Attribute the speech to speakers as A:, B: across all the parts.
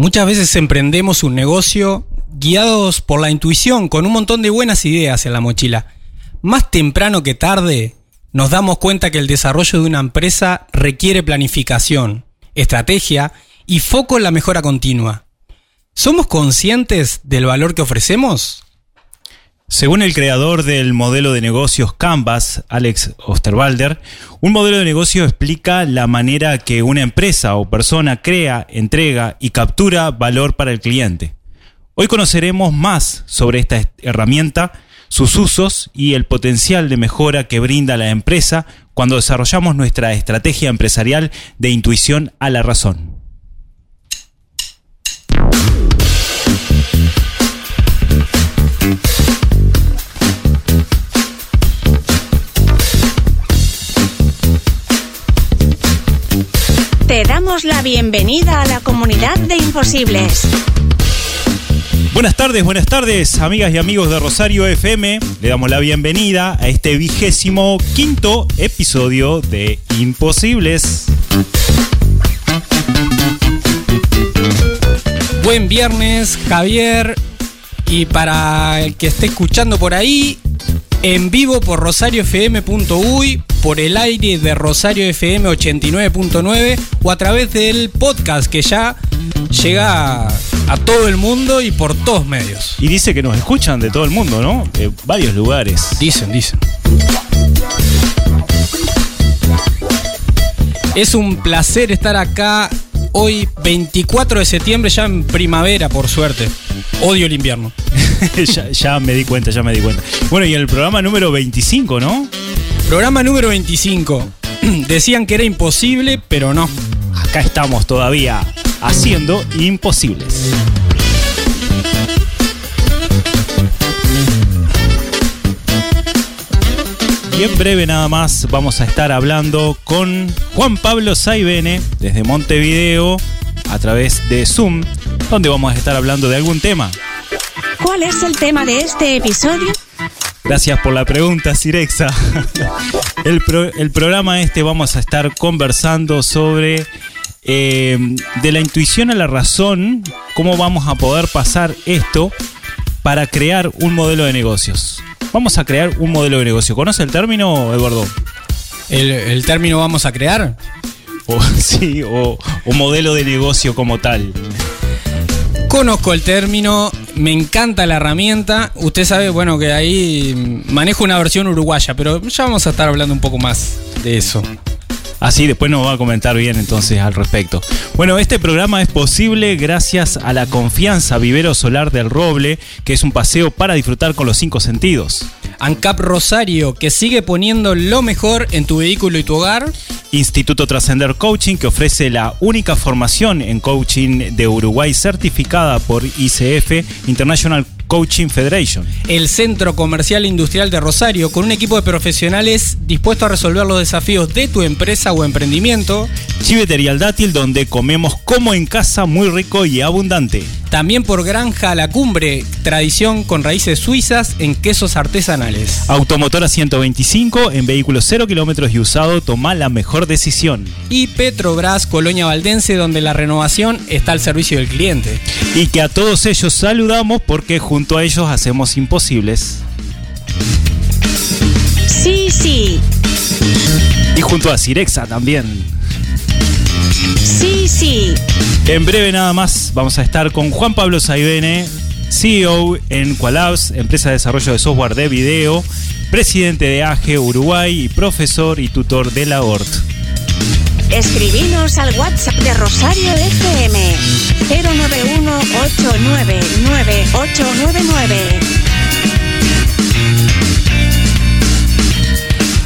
A: Muchas veces emprendemos un negocio guiados por la intuición, con un montón de buenas ideas en la mochila. Más temprano que tarde, nos damos cuenta que el desarrollo de una empresa requiere planificación, estrategia y foco en la mejora continua. ¿Somos conscientes del valor que ofrecemos?
B: Según el creador del modelo de negocios Canvas, Alex Osterwalder, un modelo de negocio explica la manera que una empresa o persona crea, entrega y captura valor para el cliente. Hoy conoceremos más sobre esta herramienta, sus usos y el potencial de mejora que brinda la empresa cuando desarrollamos nuestra estrategia empresarial de intuición a la razón.
C: Te damos la bienvenida a la comunidad de imposibles.
B: Buenas tardes, buenas tardes, amigas y amigos de Rosario FM. Le damos la bienvenida a este vigésimo quinto episodio de Imposibles.
A: Buen viernes, Javier. Y para el que esté escuchando por ahí, en vivo por rosariofm.uy, por el aire de Rosario FM 89.9 o a través del podcast que ya llega a todo el mundo y por todos medios.
B: Y dice que nos escuchan de todo el mundo, ¿no? De varios lugares.
A: Dicen, dicen. Es un placer estar acá hoy 24 de septiembre, ya en primavera, por suerte. Odio el invierno.
B: ya, ya me di cuenta, ya me di cuenta. Bueno, y el programa número 25, ¿no?
A: Programa número 25. Decían que era imposible, pero no.
B: Acá estamos todavía haciendo imposibles. Y en breve nada más vamos a estar hablando con Juan Pablo Saibene desde Montevideo a través de Zoom, donde vamos a estar hablando de algún tema.
C: ¿Cuál es el tema de este episodio?
B: Gracias por la pregunta, Sirexa. El, pro- el programa este vamos a estar conversando sobre eh, de la intuición a la razón, cómo vamos a poder pasar esto para crear un modelo de negocios. Vamos a crear un modelo de negocio. ¿Conoce el término, Eduardo?
A: El, el término vamos a crear.
B: O, sí, o, o modelo de negocio como tal.
A: Conozco el término, me encanta la herramienta. Usted sabe, bueno, que ahí manejo una versión uruguaya, pero ya vamos a estar hablando un poco más de eso.
B: Así después nos va a comentar bien entonces al respecto. Bueno, este programa es posible gracias a la confianza Vivero Solar del Roble, que es un paseo para disfrutar con los cinco sentidos.
A: ANCAP Rosario, que sigue poniendo lo mejor en tu vehículo y tu hogar.
B: Instituto Trascender Coaching, que ofrece la única formación en coaching de Uruguay certificada por ICF, International Coaching Federation.
A: El Centro Comercial Industrial de Rosario, con un equipo de profesionales dispuesto a resolver los desafíos de tu empresa o emprendimiento.
B: Chivetería al Dátil, donde comemos como en casa, muy rico y abundante.
A: También por Granja La Cumbre, tradición con raíces suizas en quesos artesanales.
B: Automotora 125, en vehículos 0 kilómetros y usado, toma la mejor decisión.
A: Y Petrobras Colonia Valdense, donde la renovación está al servicio del cliente.
B: Y que a todos ellos saludamos porque junto a ellos hacemos imposibles.
C: Sí, sí.
B: Y junto a Cirexa también.
C: Sí, sí.
B: En breve nada más vamos a estar con Juan Pablo Saibene, CEO en Qualabs, empresa de desarrollo de software de video, presidente de AGE Uruguay y profesor y tutor de la ORT.
C: Escribinos al WhatsApp de Rosario FM 091 899 899.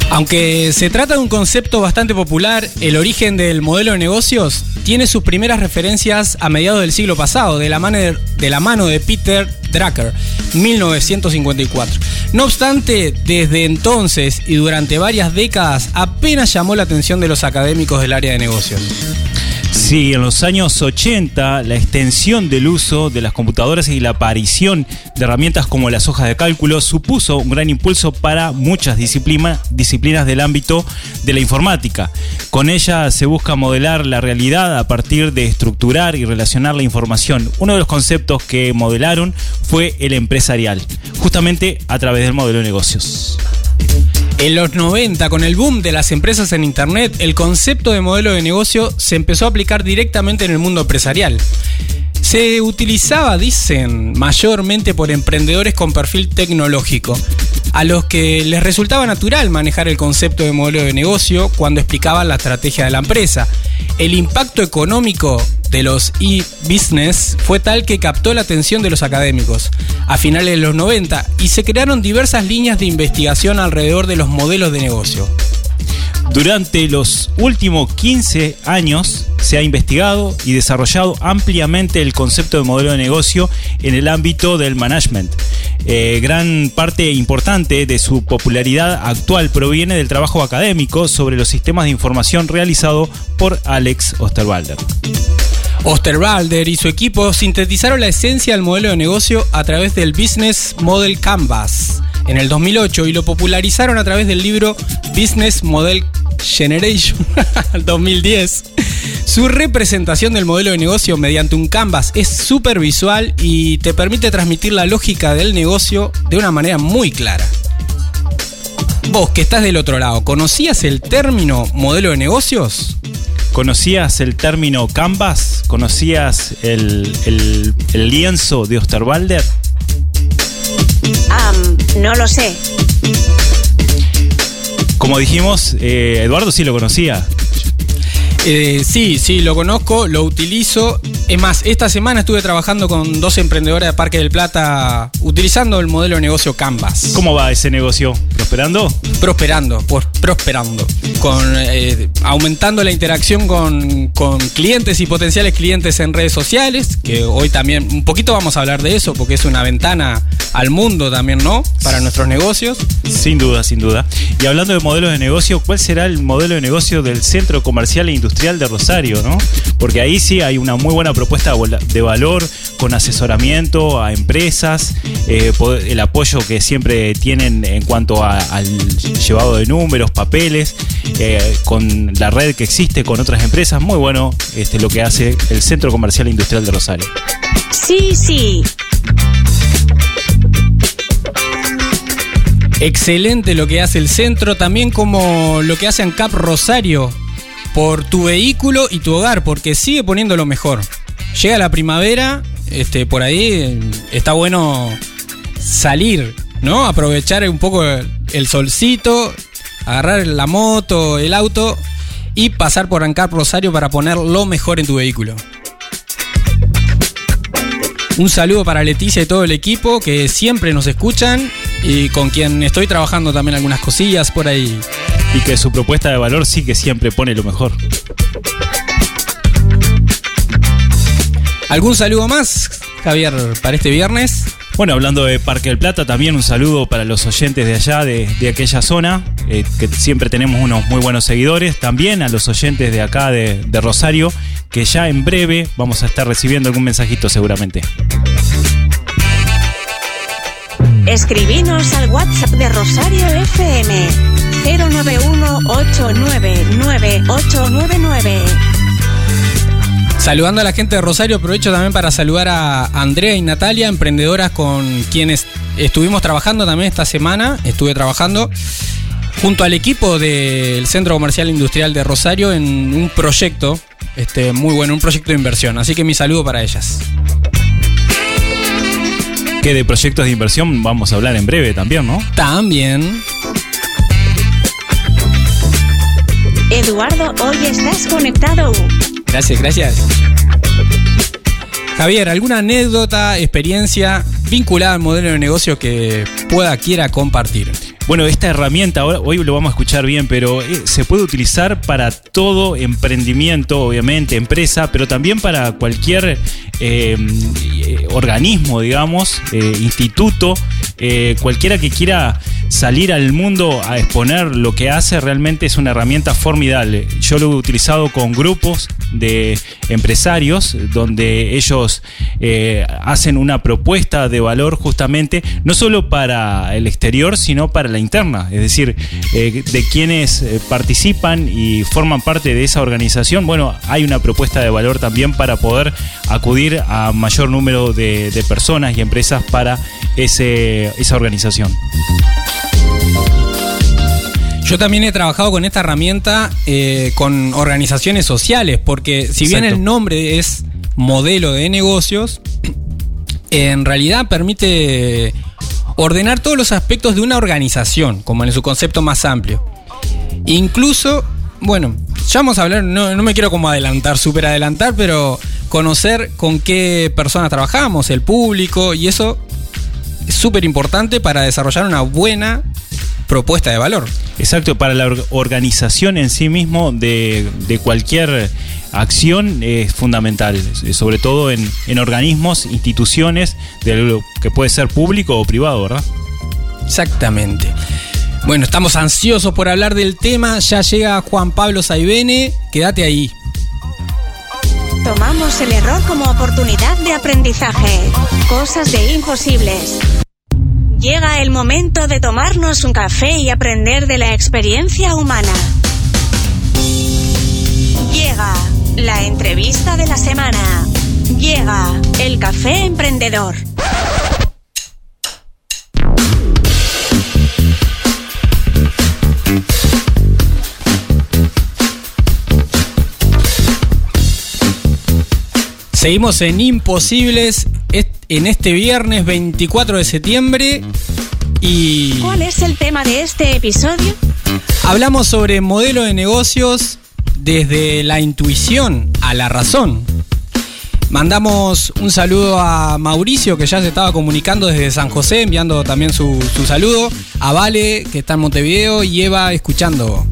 A: Aunque se trata de un concepto bastante popular, el origen del modelo de negocios tiene sus primeras referencias a mediados del siglo pasado, de la mano de, Peter Drucker, 1954. No obstante, desde entonces y durante varias décadas apenas llamó la atención de los académicos del área de negocios.
B: Sí, en los años 80 la extensión del uso de las computadoras y la aparición de herramientas como las hojas de cálculo supuso un gran impulso para muchas disciplina- disciplinas del ámbito de la informática. Con ella se busca modelar la realidad a partir de estructurar y relacionar la información. Uno de los conceptos que modelaron fue el empresarial, justamente a través del modelo de negocios.
A: En los 90, con el boom de las empresas en Internet, el concepto de modelo de negocio se empezó a aplicar directamente en el mundo empresarial. Se utilizaba, dicen, mayormente por emprendedores con perfil tecnológico, a los que les resultaba natural manejar el concepto de modelo de negocio cuando explicaban la estrategia de la empresa. El impacto económico de los e-business fue tal que captó la atención de los académicos a finales de los 90 y se crearon diversas líneas de investigación alrededor de los modelos de negocio.
B: Durante los últimos 15 años se ha investigado y desarrollado ampliamente el concepto de modelo de negocio en el ámbito del management. Eh, gran parte importante de su popularidad actual proviene del trabajo académico sobre los sistemas de información realizado por Alex Osterwalder.
A: Osterwalder y su equipo sintetizaron la esencia del modelo de negocio a través del Business Model Canvas en el 2008 y lo popularizaron a través del libro Business Model Generation 2010. Su representación del modelo de negocio mediante un canvas es súper visual y te permite transmitir la lógica del negocio de una manera muy clara. Vos que estás del otro lado, ¿conocías el término modelo de negocios?
B: ¿Conocías el término canvas? ¿Conocías el, el- el lienzo de Osterwalder?
C: No lo sé.
B: Como dijimos, eh, Eduardo sí lo conocía.
A: Eh, sí, sí, lo conozco, lo utilizo. Es más, esta semana estuve trabajando con dos emprendedoras de Parque del Plata utilizando el modelo de negocio Canvas.
B: ¿Cómo va ese negocio? ¿Prosperando?
A: Prosperando, por, prosperando. Con, eh, aumentando la interacción con, con clientes y potenciales clientes en redes sociales, que hoy también un poquito vamos a hablar de eso, porque es una ventana al mundo también, ¿no? Para nuestros negocios.
B: Sin duda, sin duda. Y hablando de modelos de negocio, ¿cuál será el modelo de negocio del Centro Comercial e Industrial de Rosario? ¿no? Porque ahí sí hay una muy buena propuesta de valor con asesoramiento a empresas, eh, el apoyo que siempre tienen en cuanto a- al llevado de números, papeles, eh, con la red que existe con otras empresas. Muy bueno este, lo que hace el Centro Comercial e Industrial de Rosario.
C: Sí, sí.
A: Excelente lo que hace el centro, también como lo que hace ANCAP Rosario por tu vehículo y tu hogar, porque sigue poniendo lo mejor. Llega la primavera, este, por ahí está bueno salir, ¿no? Aprovechar un poco el, solcito, agarrar la moto, el auto y pasar por ANCAP Rosario para poner lo mejor en tu vehículo. Un saludo para Leticia y todo el equipo que siempre nos escuchan y con quien estoy trabajando también algunas cosillas por ahí.
B: Y que su propuesta de valor sí que siempre pone lo mejor.
A: ¿Algún saludo más, Javier, para este viernes?
B: Bueno, hablando de Parque del Plata, también un saludo para los oyentes de allá, de, de aquella zona, eh, que siempre tenemos unos muy buenos seguidores. También a los oyentes de acá, de, de Rosario, que ya en breve vamos a estar recibiendo algún mensajito seguramente.
C: Escribinos al WhatsApp de Rosario FM 091-899-899.
A: Saludando a la gente de Rosario, aprovecho también para saludar a Andrea y Natalia, emprendedoras con quienes estuvimos trabajando también esta semana. Estuve trabajando junto al equipo del Centro Comercial Industrial de Rosario en un proyecto este, muy bueno, un proyecto de inversión. Así que mi saludo para ellas.
B: Que de proyectos de inversión vamos a hablar en breve también, ¿no?
A: También
C: Eduardo, hoy estás conectado.
A: Gracias, gracias. Javier, ¿alguna anécdota, experiencia vinculada al modelo de negocio que pueda, quiera compartir?
B: Bueno, esta herramienta, hoy lo vamos a escuchar bien, pero eh, se puede utilizar para todo emprendimiento, obviamente, empresa, pero también para cualquier eh, eh, organismo, digamos, eh, instituto, cualquiera que quiera salir al mundo a exponer lo que hace realmente es una herramienta formidable. Yo lo he utilizado con grupos de empresarios donde ellos eh, hacen una propuesta de valor justamente no solo para el exterior sino para la interna, es decir, eh, de quienes eh, participan y forman parte de esa organización, bueno, hay una propuesta de valor también para poder acudir a mayor número de, de personas y empresas para ese, esa organización.
A: Yo también he trabajado con esta herramienta eh, con organizaciones sociales, porque si bien
B: Exacto.
A: el nombre es modelo de negocios, en realidad permite ordenar todos los aspectos de una organización, como en su concepto más amplio. Incluso, bueno, ya vamos a hablar, no, no me quiero como adelantar, súper adelantar, pero conocer con qué personas trabajamos, el público, y eso es súper importante para desarrollar una buena propuesta de valor.
B: Exacto, para la or- organización en sí mismo de, de cualquier acción es fundamental, sobre todo en, en organismos, instituciones, de lo que puede ser público o privado, ¿verdad?
A: Exactamente. Bueno, estamos ansiosos por hablar del tema. Ya llega Juan Pablo Saibene. Quédate ahí.
C: Tomamos el error como oportunidad de aprendizaje. Cosas de imposibles. Llega el momento de tomarnos un café y aprender de la experiencia humana. Llega la entrevista de la semana. Llega el café emprendedor.
A: Seguimos en Imposibles en este viernes 24 de septiembre. Y
C: ¿Cuál es el tema de este episodio?
A: hablamos sobre modelo de negocios desde la intuición a la razón. Mandamos un saludo a Mauricio, que ya se estaba comunicando desde San José, enviando también su, su saludo. A Vale, que está en Montevideo, y Eva escuchando.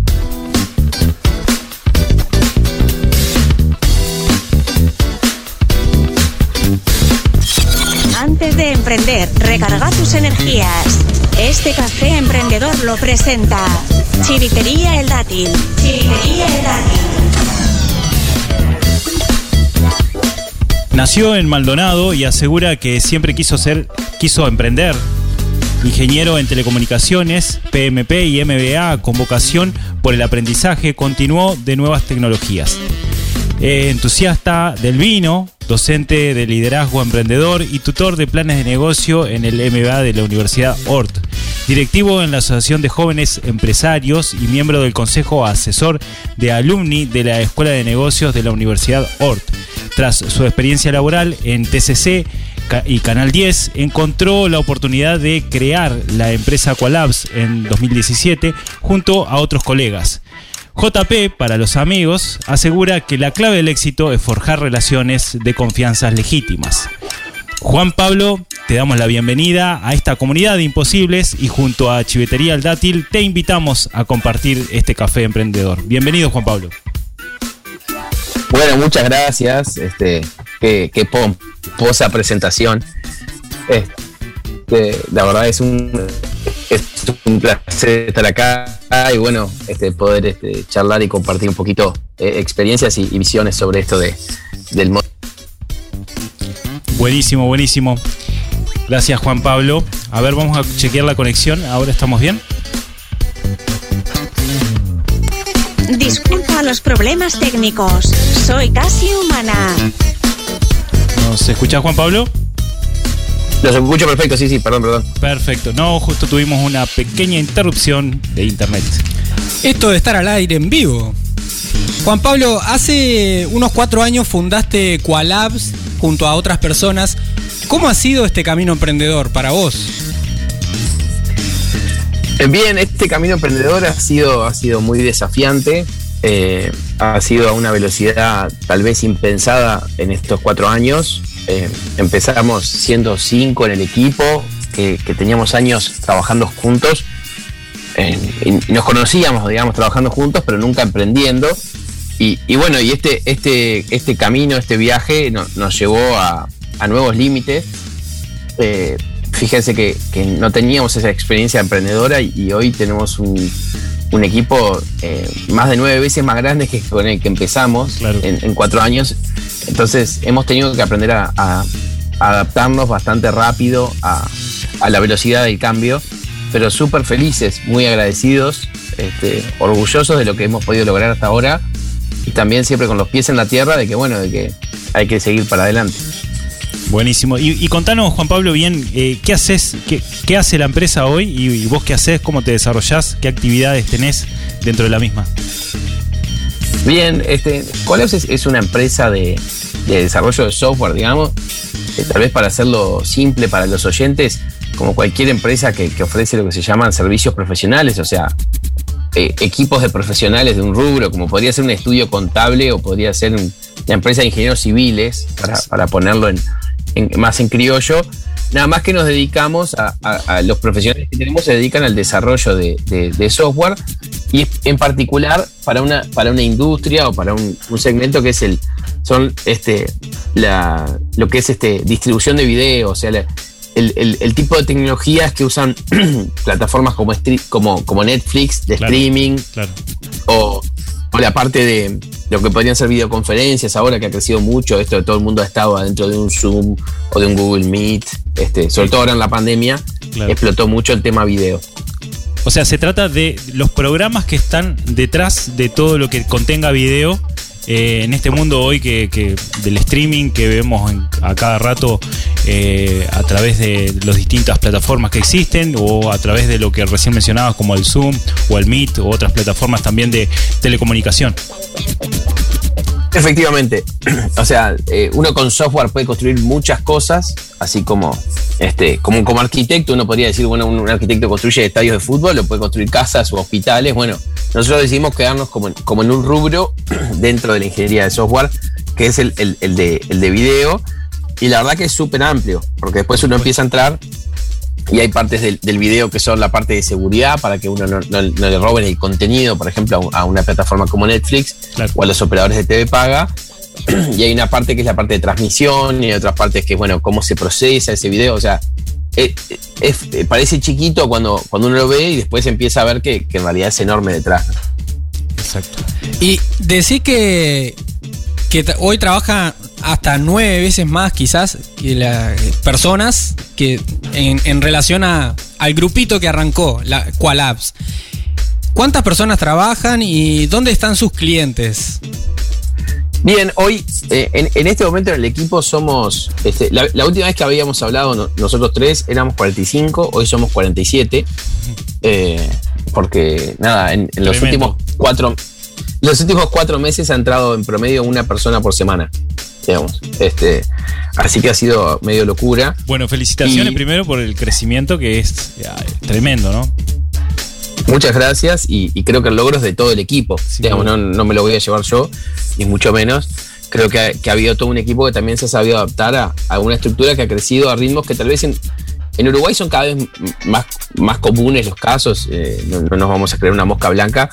C: De emprender, recarga tus energías. Este café emprendedor lo presenta Chivitería El Dátil. Chivitería El Dátil.
B: Nació en Maldonado y asegura que siempre quiso ser, quiso emprender. Ingeniero en telecomunicaciones, PMP y MBA con vocación por el aprendizaje, continuó de nuevas tecnologías. Eh, entusiasta del vino, docente de liderazgo emprendedor y tutor de planes de negocio en el MBA de la Universidad Ort. Directivo en la Asociación de Jóvenes Empresarios y miembro del Consejo Asesor de Alumni de la Escuela de Negocios de la Universidad Ort. Tras su experiencia laboral en TCC y Canal 10, encontró la oportunidad de crear la empresa Qualabs en 2017 junto a otros colegas. JP, para los amigos, asegura que la clave del éxito es forjar relaciones de confianzas legítimas. Juan Pablo, te damos la bienvenida a esta comunidad de imposibles y junto a Chivetería El Dátil te invitamos a compartir este café emprendedor. Bienvenido Juan Pablo.
D: Bueno, muchas gracias. Este, qué, pomposa presentación. Este, la verdad es un, es un placer estar acá y bueno, este, poder este, charlar y compartir un poquito eh, experiencias y, y visiones sobre esto de, del modo.
B: Buenísimo, buenísimo. Gracias Juan Pablo. A ver, vamos a chequear la conexión. Ahora estamos bien.
C: Disculpa los problemas técnicos. Soy casi humana.
B: ¿Nos escuchás Juan Pablo?
D: Los escucho perfecto, sí, sí, perdón, perdón.
B: Perfecto. No, justo tuvimos una pequeña interrupción de internet.
A: Esto de estar al aire en vivo. Juan Pablo, hace unos cuatro años fundaste Qualabs junto a otras personas. ¿Cómo ha sido este camino emprendedor para vos?
D: Eh, Bien, este camino emprendedor ha sido, ha sido muy desafiante. eh, ha sido a una velocidad tal vez impensada en estos cuatro años. Eh, empezamos siendo cinco en el equipo, que, teníamos años trabajando juntos. y nos conocíamos, digamos, trabajando juntos, pero nunca emprendiendo. Y, bueno, y este, este, este camino, este viaje no- nos llevó a, nuevos límites. Eh, fíjense que, no teníamos esa experiencia emprendedora y hoy tenemos un, un equipo eh, más de nueve veces más grande que con el que empezamos
B: Claro.
D: en, en cuatro años. Entonces hemos tenido que aprender a, adaptarnos bastante rápido a, a la velocidad del cambio, pero súper felices, muy agradecidos, este, orgullosos de lo que hemos podido lograr hasta ahora y también siempre con los pies en la tierra de que bueno, de que hay que seguir para adelante.
B: Buenísimo. Y, contanos, Juan Pablo, bien, eh, ¿qué haces? Qué, hace la empresa hoy? Y, vos qué haces? ¿Cómo te desarrollás? ¿Qué actividades tenés dentro de la misma?
D: Bien, este, Collabs es, una empresa de, de desarrollo de software, digamos. Tal vez para hacerlo simple para los oyentes, como cualquier empresa que, ofrece lo que se llaman servicios profesionales, o sea, eh, equipos de profesionales de un rubro, como podría ser un estudio contable o podría ser un- una empresa de ingenieros civiles, para, para ponerlo en, en- más en criollo. Nada más que nos dedicamos a, a- a los profesionales que tenemos se dedican al desarrollo de, de- de software y en particular para una, para una industria o para un, un segmento que es el son este la, lo que es este distribución de video, o sea, la- el, el- el tipo de tecnologías que usan plataformas como, como, como Netflix de
B: Claro.
D: streaming
B: Claro.
D: o, o la parte de lo que podrían ser videoconferencias ahora que ha crecido mucho, esto de todo el mundo ha estado adentro de un Zoom o de un Google Meet, este, sobre todo ahora en la pandemia,
B: Claro.
D: explotó mucho el tema video.
B: O sea, se trata de los programas que están detrás de todo lo que contenga video. eh, en este mundo hoy que, que del streaming que vemos en- a cada rato eh, a través de las distintas plataformas que existen o a través de lo que recién mencionabas como el Zoom o el Meet o otras plataformas también de telecomunicación.
D: Efectivamente, o sea, eh, uno con software puede construir muchas cosas, así como, este, como, como arquitecto uno podría decir, bueno, un, arquitecto construye estadios de fútbol o puede construir casas o hospitales. Bueno, nosotros decidimos quedarnos como como en un rubro dentro de la ingeniería de software, que es el- el de, el de video, y la verdad que es súper amplio, porque después uno empieza a entrar y hay partes del, del video que son la parte de seguridad para que uno no, no- no le roben el contenido, por ejemplo, a un- a una plataforma como Netflix
B: Claro.
D: o a los operadores de TV paga. Y hay una parte que es la parte de transmisión y hay otras partes que, bueno, cómo se procesa ese video. O sea, eh, eh, es- eh, parece chiquito cuando, cuando uno lo ve y después empieza a ver que, que en realidad es enorme detrás.
B: Exacto.
A: Y decir que, que hoy trabaja hasta nueve veces más quizás que las personas que en, en relación a, al grupito que arrancó, la Qualabs. ¿Cuántas personas trabajan y dónde están sus clientes?
D: Bien, hoy eh, en, en este momento en el equipo somos, este, la, la última vez que habíamos hablado no- nosotros tres éramos 45, hoy somos 47, eh, porque nada, en, en los últimos cuatro, los últimos cuatro meses ha entrado en promedio una persona por semana, digamos, este, así que ha sido medio locura.
B: Bueno, felicitaciones
D: Y-
B: primero por el crecimiento que es tremendo, ¿no?
D: Muchas gracias y, y creo que el logro es de todo el equipo. Digamos, no, no me lo voy a llevar yo, ni mucho menos. Creo que ha, que ha habido todo un equipo que también se ha sabido adaptar a, a una estructura que ha crecido a ritmos que tal vez en, en Uruguay son cada vez más, más comunes los casos. eh, no, no nos vamos a creer una mosca blanca,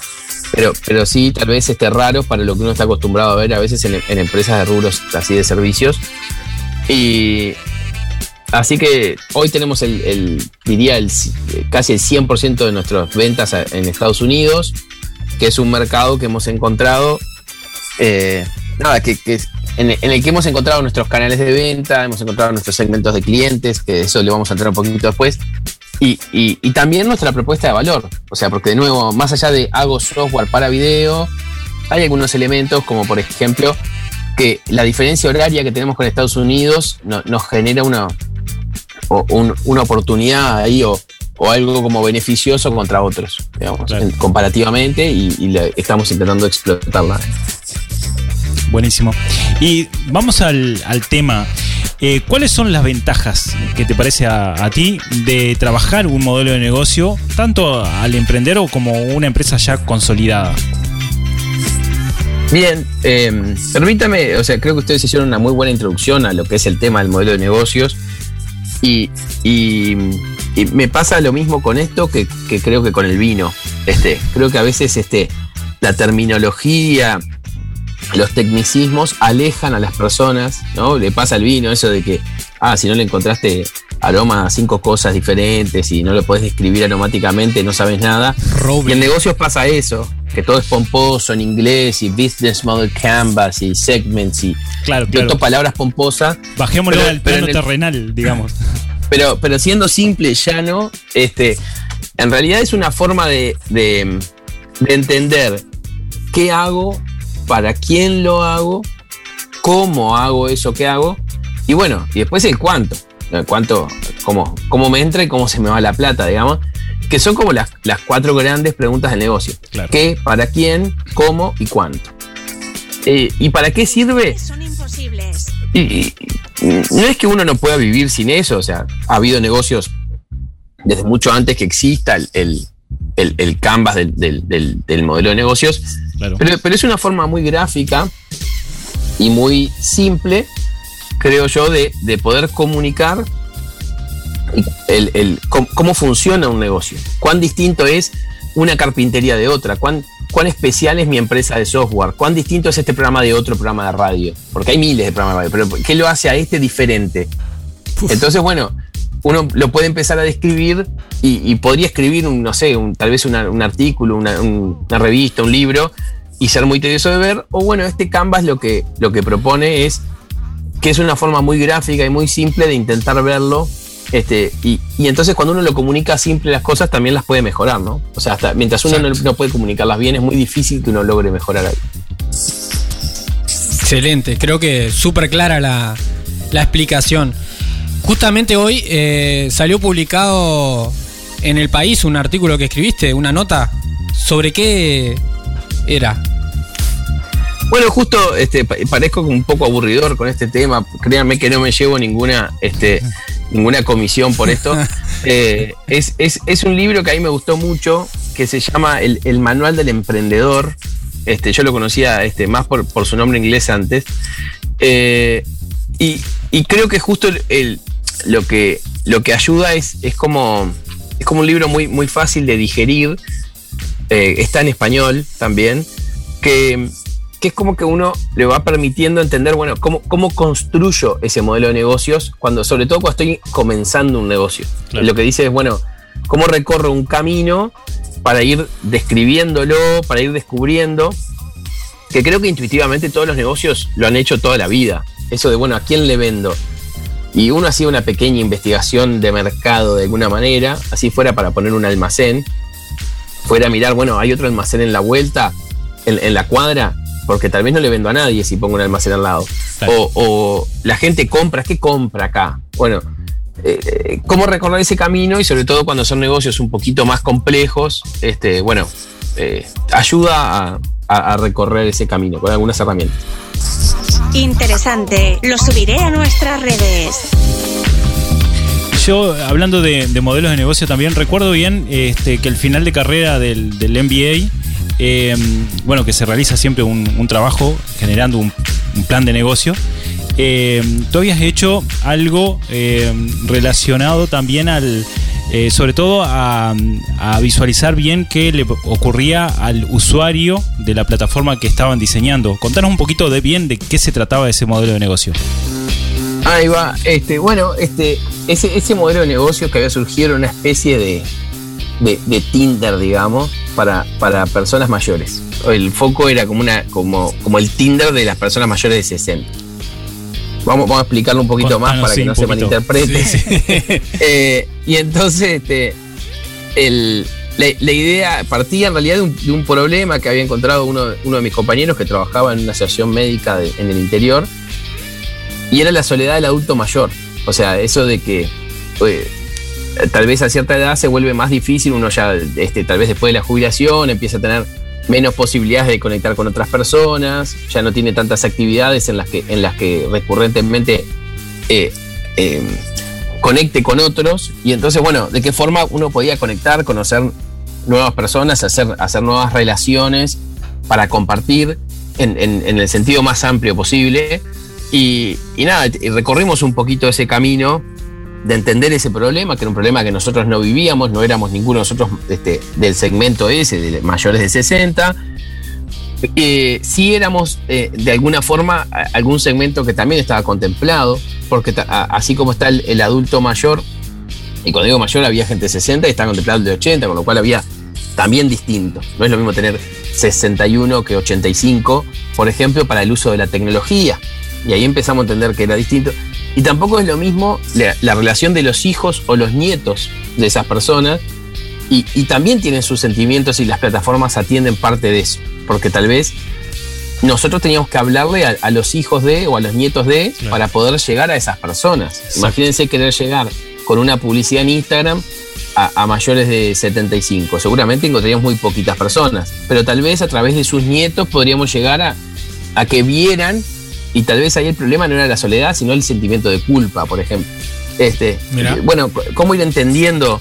D: pero, pero sí tal vez esté raro para lo que uno está acostumbrado a ver a veces en, empresas de rubros así de servicios. Y, Así que hoy tenemos el, el, diría, el, casi el 100% de nuestras ventas en Estados Unidos, que es un mercado que hemos encontrado, eh, nada, que, que en, en, el que hemos encontrado nuestros canales de venta, hemos encontrado nuestros segmentos de clientes, que eso le vamos a entrar un poquito después, y, y, y también nuestra propuesta de valor. O sea, porque de nuevo, más allá de hago software para video, hay algunos elementos como por ejemplo que la diferencia horaria que tenemos con Estados Unidos no, nos genera una, o un, una oportunidad ahí o, o, algo como beneficioso contra otros, digamos, claro. comparativamente y, estamos intentando explotarla.
B: Buenísimo. Y vamos al, al tema. Eh, ¿Cuáles son las ventajas que te parece a, a, ti de trabajar un modelo de negocio, tanto al emprender o como una empresa ya consolidada?
D: Bien, eh, permítame, o sea, creo que ustedes hicieron una muy buena introducción a lo que es el tema del modelo de negocios. Y, y, y, me pasa lo mismo con esto que, que, creo que con el vino. Este, creo que a veces este, la terminología, los tecnicismos alejan a las personas, ¿no? Le pasa al vino eso de que, ah, si no le encontraste aroma a cinco cosas diferentes y no lo podés describir aromáticamente, no sabes nada.
A: Roble.
D: Y en negocios pasa eso, que todo es pomposo en inglés y business model canvas y segments y
B: Claro,
D: y
B: claro.
D: otras palabras pomposas.
B: Bajémoslo al plano
D: el-
B: terrenal, digamos.
D: Pero, pero siendo simple, llano, este, en realidad es una forma de, de- de entender qué hago, para quién lo hago, cómo hago eso que hago, y bueno, y después el cuánto. El cuánto, cómo, cómo me entra y cómo se me va la plata, digamos. Que son como las, las cuatro grandes preguntas del negocio.
B: Claro.
D: ¿Qué, para quién, cómo y cuánto? Eh, ¿Y para qué sirve?
C: Son imposibles.
D: Y, no es que uno no pueda vivir sin eso, o sea, ha habido negocios desde mucho antes que exista el, el- el- el canvas del, del- del- del modelo de negocios,
B: Claro.
D: pero, pero es una forma muy gráfica y muy simple, creo yo, de, de poder comunicar el, el- cómo, cómo funciona un negocio, cuán distinto es una carpintería de otra, cuán, cuán especial es mi empresa de software, cuán distinto es este programa de otro programa de radio, porque hay miles de programas de radio, pero ¿qué lo hace a este diferente?
A: Uf.
D: Entonces, bueno, uno lo puede empezar a describir y, y podría escribir, un, no sé, un- tal vez una- un artículo, una, un- una revista, un libro y ser muy tedioso de ver. O bueno, este Canvas lo que, lo que propone es que es una forma muy gráfica y muy simple de intentar verlo. Este, y, y entonces cuando uno lo comunica simple las cosas también las puede mejorar, ¿no? O sea, hasta mientras uno no puede comunicarlas bien, es muy difícil que uno logre mejorar ahí.
A: Excelente, creo que súper clara la, la explicación. Justamente hoy eh, salió publicado en el país un artículo que escribiste, una nota, sobre qué era.
D: Bueno, justo este, pa- parezco un poco aburridor con este tema. Créanme que no me llevo ninguna, este, ninguna comisión por esto. Eh, es, es- es un libro que a mí me gustó mucho, que se llama El, El Manual del Emprendedor. Este, yo lo conocía este, más por, por su nombre inglés antes. Eh, y, y creo que justo el- el- lo, que, lo que ayuda es, es, como, es como un libro muy, muy fácil de digerir. Eh, está en español también. Que, que es como que uno le va permitiendo entender, bueno, cómo, cómo construyo ese modelo de negocios, cuando, sobre todo cuando estoy comenzando un negocio.
B: Claro.
D: Lo que dice es, bueno, cómo recorro un camino para ir describiéndolo, para ir descubriendo, que creo que intuitivamente todos los negocios lo han hecho toda la vida. Eso de, bueno, ¿a quién le vendo? Y uno hacía una pequeña investigación de mercado de alguna manera, así fuera para poner un almacén, fuera a mirar, bueno, hay otro almacén en la vuelta, en, en la cuadra, porque tal vez no le vendo a nadie si pongo un almacén al lado. O, o la gente compra, ¿qué compra acá? Bueno, eh, eh, cómo recorrer ese camino y sobre todo cuando son negocios un poquito más complejos, este, bueno, eh, ayuda a, a- a recorrer ese camino con algunas herramientas.
C: Interesante. Lo subiré a nuestras redes.
B: Yo, hablando de, de modelos de negocio también, recuerdo bien este, que el final de carrera del, del MBA, eh, bueno, que se realiza siempre un, trabajo generando un, plan de negocio. eh, tú habías hecho algo eh, relacionado también al, eh, sobre todo a, a visualizar bien qué le ocurría al usuario de la plataforma que estaban diseñando. Contanos un poquito de bien de qué se trataba ese modelo de negocio.
D: Ahí va, este, bueno, este, ese, ese modelo de negocio que había surgido era una especie de, de, de Tinder, digamos, para, para personas mayores. El foco era como una, como, como el Tinder de las personas mayores de 60. Vamos, vamos a explicarlo un poquito más para
B: sí,
D: que no se malinterprete. Eh, y entonces, este, el- la, idea partía en realidad de un, problema que había encontrado uno, uno de mis compañeros que trabajaba en una asociación médica en el interior, y era la soledad del adulto mayor. O sea, eso de que eh, tal vez a cierta edad se vuelve más difícil, uno ya, este, tal vez después de la jubilación, empieza a tener menos posibilidades de conectar con otras personas, ya no tiene tantas actividades en las que, en las que recurrentemente eh, eh, conecte con otros. Y entonces, bueno, ¿de qué forma uno podía conectar, conocer nuevas personas, hacer, hacer nuevas relaciones para compartir en, el sentido más amplio posible? Y, nada, recorrimos un poquito ese camino de entender ese problema, que era un problema que nosotros no vivíamos, no éramos ninguno de nosotros este, del segmento ese, de mayores de 60. Eh, sí éramos eh, de alguna forma algún segmento que también estaba contemplado, porque así como está el, adulto mayor, y cuando digo mayor había gente de 60 y está contemplado el de 80, con lo cual había también distinto. No es lo mismo tener 61 que 85, por ejemplo, para el uso de la tecnología. Y ahí empezamos a entender que era distinto. Y tampoco es lo mismo la, relación de los hijos o los nietos de esas personas. Y, también tienen sus sentimientos y las plataformas atienden parte de eso. Porque tal vez nosotros teníamos que hablarle a, los hijos de o a los nietos de para poder llegar a esas personas. Imagínense querer llegar con una publicidad en Instagram a, mayores de 75. Seguramente encontraríamos muy poquitas personas, pero tal vez a través de sus nietos podríamos llegar a, a que vieran, y tal vez ahí el problema no era la soledad, sino el sentimiento de culpa, por ejemplo. Este, bueno, cómo ir entendiendo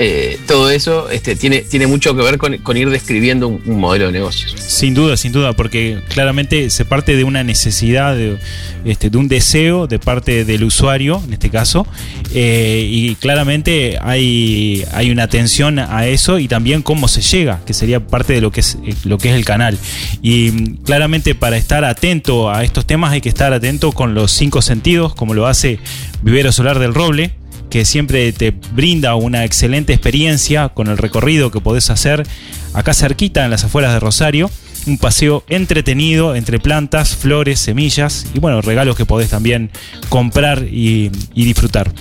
D: eh, todo eso este, tiene, tiene mucho que ver con, ir describiendo un, modelo de negocios.
B: Sin duda, sin duda, porque claramente se parte de una necesidad, de, este, de un deseo de parte del usuario, en este caso, eh, y claramente hay, hay una atención a eso y también cómo se llega, que sería parte de lo que es, lo que es el canal. Y mm, claramente para estar atento a estos temas hay que estar atento con los cinco sentidos, como lo hace Vivero Solar del Roble que siempre te brinda una excelente experiencia con el recorrido que podés hacer acá cerquita en las afueras de Rosario. Un paseo entretenido entre plantas, flores, semillas y bueno, regalos que podés también comprar y, disfrutar.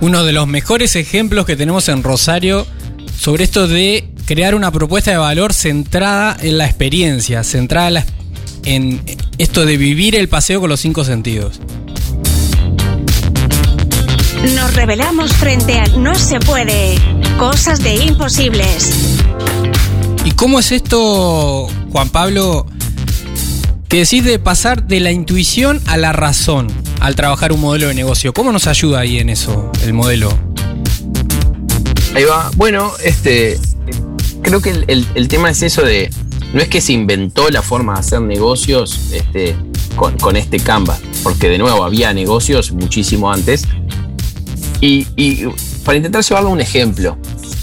A: Uno de los mejores ejemplos que tenemos en Rosario sobre esto de crear una propuesta de valor centrada en la experiencia, centrada en esto de vivir el paseo con los cinco sentidos.
C: Nos revelamos frente a No se puede. Cosas de imposibles.
A: ¿Y cómo es esto, Juan Pablo? Que decís de pasar de la intuición a la razón al trabajar un modelo de negocio. ¿Cómo nos ayuda ahí en eso el modelo?
D: Ahí va. Bueno, este. Creo que el, tema es eso de. No es que se inventó la forma de hacer negocios este, con, con este Canva, porque de nuevo había negocios muchísimo antes y, para intentar llevarlo a un ejemplo,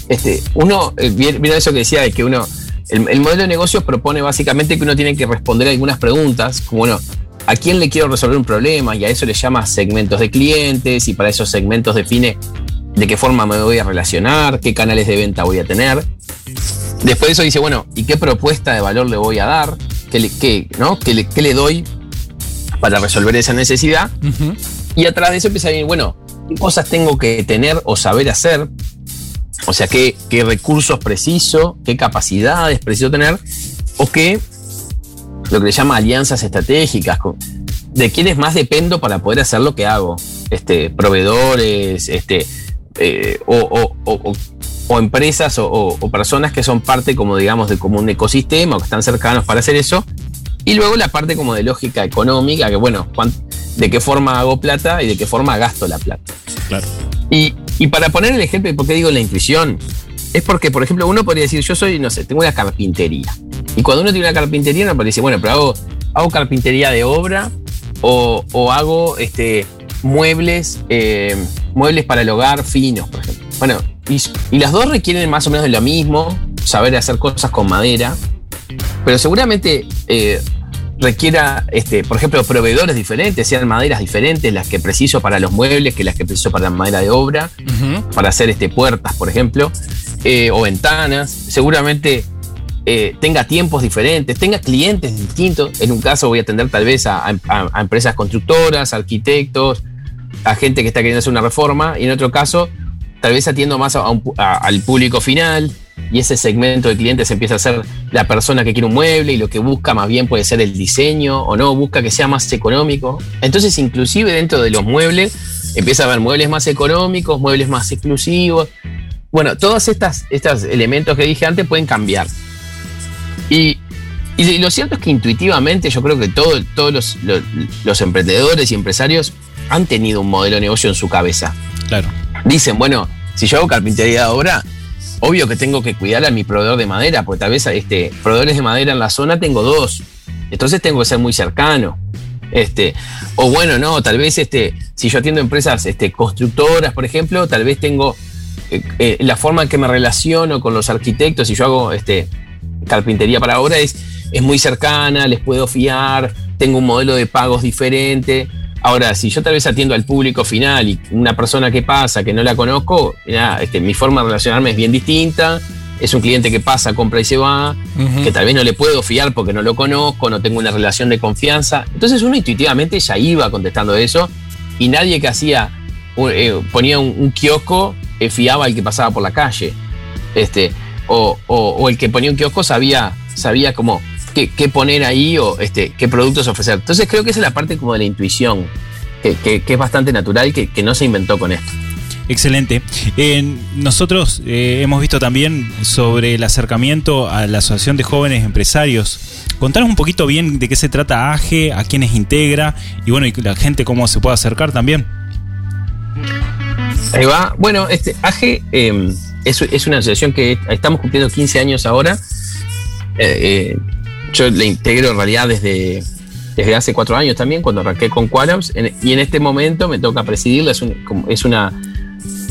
D: este, uno, eh, viene eso que decía de que uno, el, modelo de negocios propone básicamente que uno tiene que responder algunas preguntas, como bueno, ¿a quién le quiero resolver un problema? Y a eso le llama segmentos de clientes y para esos segmentos define de qué forma me voy a relacionar, qué canales de venta voy a tener. Después de eso dice, bueno, ¿y qué propuesta de valor le voy a dar? ¿Qué le, qué, ¿no? ¿Qué le, le doy para resolver esa necesidad? Y atrás de eso empieza a decir, bueno, qué cosas tengo que tener o saber hacer, o sea, qué, qué recursos preciso, qué capacidades preciso tener, o qué, lo que le llama alianzas estratégicas, de quiénes más dependo para poder hacer lo que hago, este, proveedores, este, eh, o, empresas o, personas que son parte, como digamos, de como un ecosistema o que están cercanos para hacer eso. Y luego la parte como de lógica económica, que bueno, de qué forma hago plata y de qué forma gasto la plata. Claro. Y, para poner el ejemplo de por qué digo la intuición, es porque, por ejemplo, uno podría decir, yo soy, no sé, tengo una carpintería. Y cuando uno tiene una carpintería, uno podría decir, bueno, pero hago, hago carpintería de obra o, hago este, muebles, eh, muebles para el hogar finos, por ejemplo. Bueno, y, las dos requieren más o menos de lo mismo, saber hacer cosas con madera, pero seguramente eh, requiera, este, por ejemplo, proveedores diferentes, sean maderas diferentes, las que preciso para los muebles que las que preciso para la madera de obra, para hacer este, puertas, por ejemplo, eh, o ventanas. Seguramente eh, tenga tiempos diferentes, tenga clientes distintos. En un caso voy a atender tal vez a, empresas constructoras, arquitectos, a gente que está queriendo hacer una reforma, y en otro caso tal vez atiendo más al público final, y ese segmento de clientes empieza a ser la persona que quiere un mueble y lo que busca más bien puede ser el diseño o no, busca que sea más económico. Entonces, inclusive dentro de los muebles, empieza a haber muebles más económicos, muebles más exclusivos. Bueno, todos estos elementos que dije antes pueden cambiar. Y, lo cierto es que intuitivamente yo creo que todos los, los emprendedores y empresarios han tenido un modelo de negocio en su cabeza. Claro. Dicen, bueno, si yo hago carpintería de obra, obvio que tengo que cuidar a mi proveedor de madera, porque tal vez este, proveedores de madera en la zona tengo dos. Entonces tengo que ser muy cercano. Este, o bueno, no, tal vez este, si yo atiendo empresas este, constructoras, por ejemplo, tal vez tengo eh, eh, la forma en que me relaciono con los arquitectos y yo hago este, carpintería para obra es es muy cercana, les puedo fiar, tengo un modelo de pagos diferente. Ahora, si yo tal vez atiendo al público final y una persona que pasa que no la conozco, este, mi forma de relacionarme es bien distinta. Es un cliente que pasa, compra y se va, que tal vez no le puedo fiar porque no lo conozco, no tengo una relación de confianza. Entonces uno intuitivamente ya iba contestando eso y nadie que hacía, eh, ponía un, kiosco eh, fiaba al que pasaba por la calle. Este, o, el que ponía un kiosco sabía, sabía cómo qué, poner ahí o este, qué productos ofrecer. Entonces creo que esa es la parte como de la intuición, que, es bastante natural, que, que no se inventó con esto.
B: Excelente. nosotros eh, hemos visto también sobre el acercamiento a la Asociación de Jóvenes Empresarios. Contanos un poquito bien de qué se trata AGE, a quiénes integra y bueno, y la gente cómo se puede acercar también.
D: Ahí va. Bueno, este AGE em, es, una asociación que estamos cumpliendo 15 años ahora. Yo le integro en realidad desde, desde hace cuatro años también, cuando arranqué con Qualams, y en este momento me toca presidirla. Es, una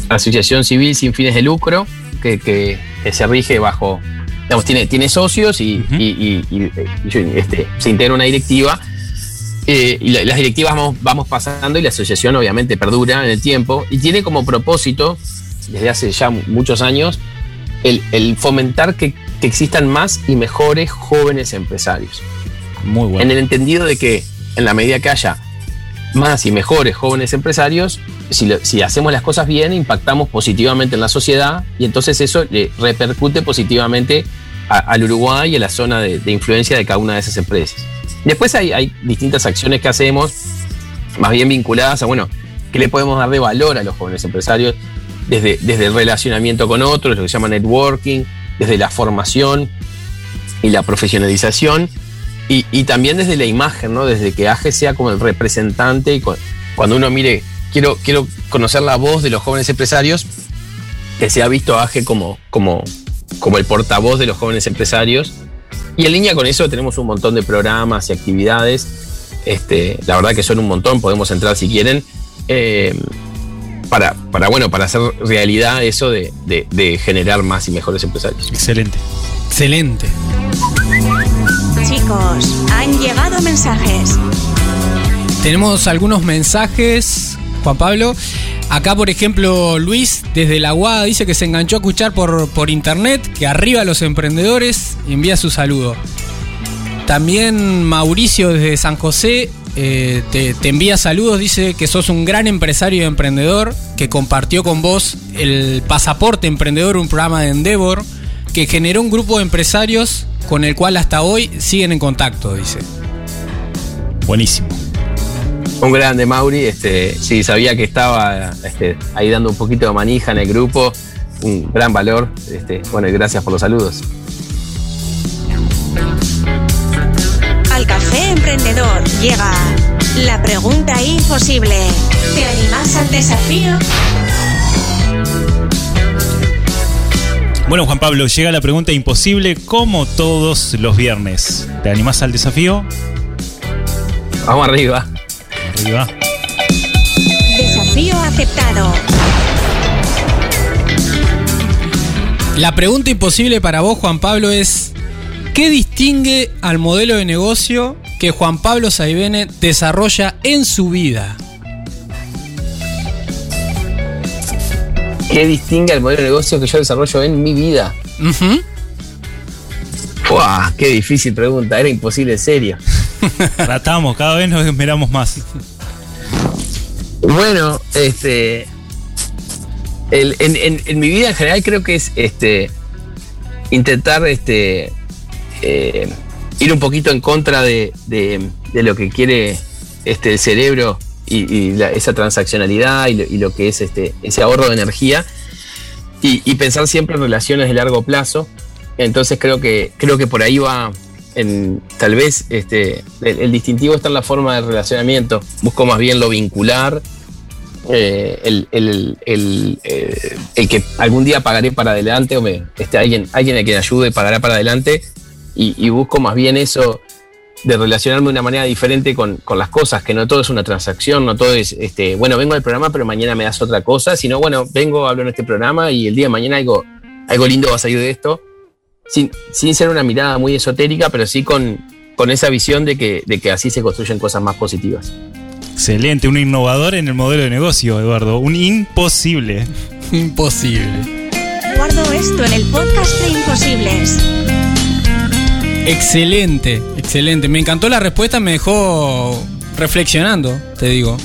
D: asociación civil sin fines de lucro que, se rige bajo, digamos, tiene, tiene socios y, este, se integra una directiva. Eh, y las directivas vamos, vamos pasando y la asociación obviamente perdura en el tiempo y tiene como propósito desde hace ya muchos años, el, fomentar que, existan más y mejores jóvenes empresarios. Muy bueno. En el entendido de que en la medida que haya más y mejores jóvenes empresarios, si, hacemos las cosas bien, impactamos positivamente en la sociedad y entonces eso le repercute positivamente al Uruguay y a la zona de, influencia de cada una de esas empresas. Después hay, hay, distintas acciones que hacemos, más bien vinculadas a, bueno, ¿qué le podemos dar de valor a los jóvenes empresarios? desde, el relacionamiento con otros, lo que se llama networking, desde la formación y la profesionalización, y, también desde la imagen, ¿no? desde que AGE sea como el representante, y cuando uno mire, quiero, quiero conocer la voz de los jóvenes empresarios, que se ha visto AGE como, como, como el portavoz de los jóvenes empresarios. Y en línea con eso tenemos un montón de programas y actividades. Este, la verdad que son un montón, podemos entrar si quieren. Eh, para, para, bueno, para hacer realidad eso de, generar más y mejores empresarios.
B: Excelente.
A: Excelente.
C: Chicos, han llegado mensajes.
A: Tenemos algunos mensajes, Juan Pablo. Acá, por ejemplo, Luis desde la Guada dice que se enganchó a escuchar por, por internet, que arriba los emprendedores envía su saludo. También Mauricio desde San José eh, te, envía saludos, dice que sos un gran empresario y emprendedor, que compartió con vos el Pasaporte Emprendedor, un programa de Endeavor, que generó un grupo de empresarios con el cual hasta hoy siguen en contacto, dice.
B: Buenísimo.
D: Un grande, Mauri. Este, sí, sabía que estaba este, ahí dando un poquito de manija en el grupo. Un gran valor. Este, bueno, y gracias por los saludos.
C: Llega la pregunta imposible. ¿Te animas al desafío?
B: Bueno, Juan Pablo, llega la pregunta imposible como todos los viernes. ¿Te animás al desafío?
D: Vamos arriba.
B: Arriba.
C: Desafío aceptado.
A: La pregunta imposible para vos, Juan Pablo, es ¿Qué distingue al modelo de negocio que Juan Pablo Saibene desarrolla en su vida?
D: ¿Qué distingue al modelo de negocio que yo desarrollo en mi vida? ¡Qué difícil pregunta! Era imposible, en serio.
B: Tratamos, cada vez nos esperamos más.
D: Bueno, este. en, mi vida en general creo que es este. Intentar este eh, ir un poquito en contra de, lo que quiere este, el cerebro y, esa transaccionalidad y lo, que es este, ese ahorro de energía y, pensar siempre en relaciones de largo plazo. Entonces creo que, creo que por ahí va, tal vez este, el, distintivo está en la forma de relacionamiento. Busco más bien lo vincular, eh, el, eh, el, que algún día pagaré para adelante o me, este, alguien, alguien a quien ayude pagará para adelante y, busco más bien eso de relacionarme de una manera diferente con, las cosas, que no todo es una transacción, no todo es, este, bueno, vengo al programa, pero mañana me das otra cosa, sino, bueno, vengo, hablo en este programa y el día de mañana algo, algo lindo va a salir de esto. sin, sin ser una mirada muy esotérica, pero sí con, con esa visión de que, de que así se construyen cosas más positivas.
B: Excelente, un innovador en el modelo de negocio, Eduardo. Un imposible.
A: Imposible.
C: Guardo esto en el podcast de Imposibles.
A: Excelente, excelente. Me encantó la respuesta, me dejó reflexionando, te digo.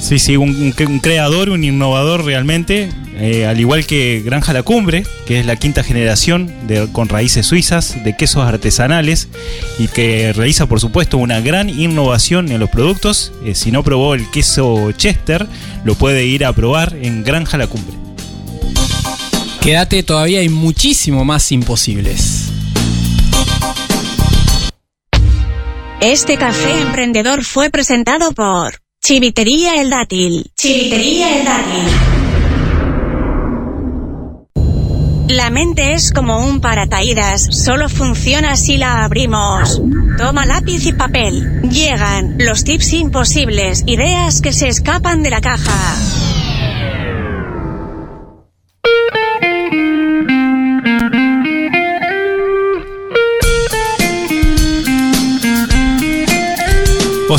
B: Sí, sí, un, creador, un innovador realmente, eh, al igual que Granja La Cumbre, que es la quinta generación de, con raíces suizas de quesos artesanales y que realiza, por supuesto, una gran innovación en los productos. Eh, si no probó el queso Chester, lo puede ir a probar en Granja La Cumbre.
A: Quédate, todavía hay muchísimo más imposibles.
C: Este café emprendedor fue presentado por Chivitería El Dátil. Chivitería El Dátil. La mente es como un paracaídas, solo funciona si la abrimos. Toma lápiz y papel. Llegan los tips imposibles, ideas que se escapan de la caja.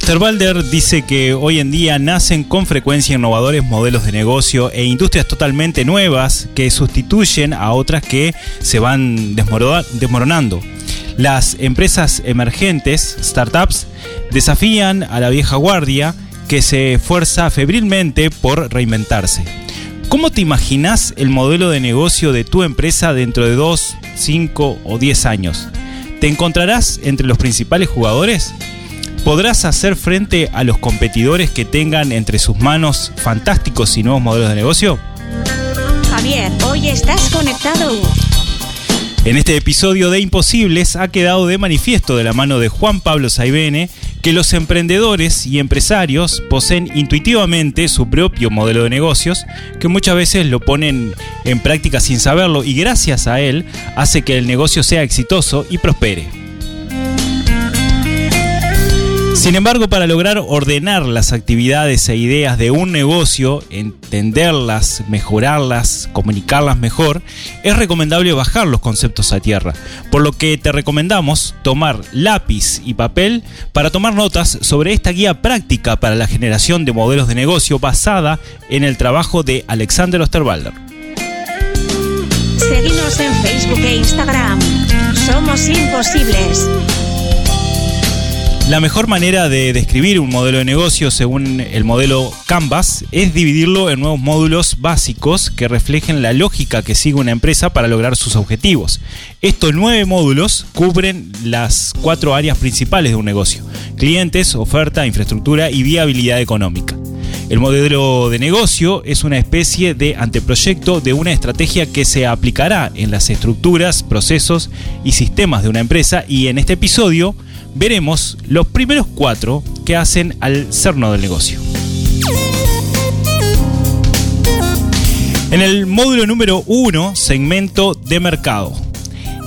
B: Osterwalder dice que hoy en día nacen con frecuencia innovadores modelos de negocio e industrias totalmente nuevas que sustituyen a otras que se van desmoro- desmoronando. Las empresas emergentes, startups, desafían a la vieja guardia que se esfuerza febrilmente por reinventarse. ¿Cómo te imaginas el modelo de negocio de tu empresa dentro de 2, 5 o 10 años? ¿Te encontrarás entre los principales jugadores? ¿Podrás hacer frente a los competidores que tengan entre sus manos fantásticos y nuevos modelos de negocio?
C: Javier, hoy estás conectado.
B: En este episodio de Imposibles ha quedado de manifiesto de la mano de Juan Pablo Saibene que los emprendedores y empresarios poseen intuitivamente su propio modelo de negocios, que muchas veces lo ponen en práctica sin saberlo y gracias a él hace que el negocio sea exitoso y prospere. Sin embargo, para lograr ordenar las actividades e ideas de un negocio, entenderlas, mejorarlas, comunicarlas mejor, es recomendable bajar los conceptos a tierra. Por lo que te recomendamos tomar lápiz y papel para tomar notas sobre esta guía práctica para la generación de modelos de negocio basada en el trabajo de Alexander Osterwalder.
C: Seguinos en Facebook e Instagram. Somos imposibles.
B: La mejor manera de describir un modelo de negocio según el modelo Canvas es dividirlo en nuevos módulos básicos que reflejen la lógica que sigue una empresa para lograr sus objetivos. Estos nueve módulos cubren las cuatro áreas principales de un negocio. Clientes, oferta, infraestructura y viabilidad económica. El modelo de negocio es una especie de anteproyecto de una estrategia que se aplicará en las estructuras, procesos y sistemas de una empresa y en este episodio veremos los primeros cuatro que hacen al cerno del negocio. En el módulo número uno, segmento de mercado.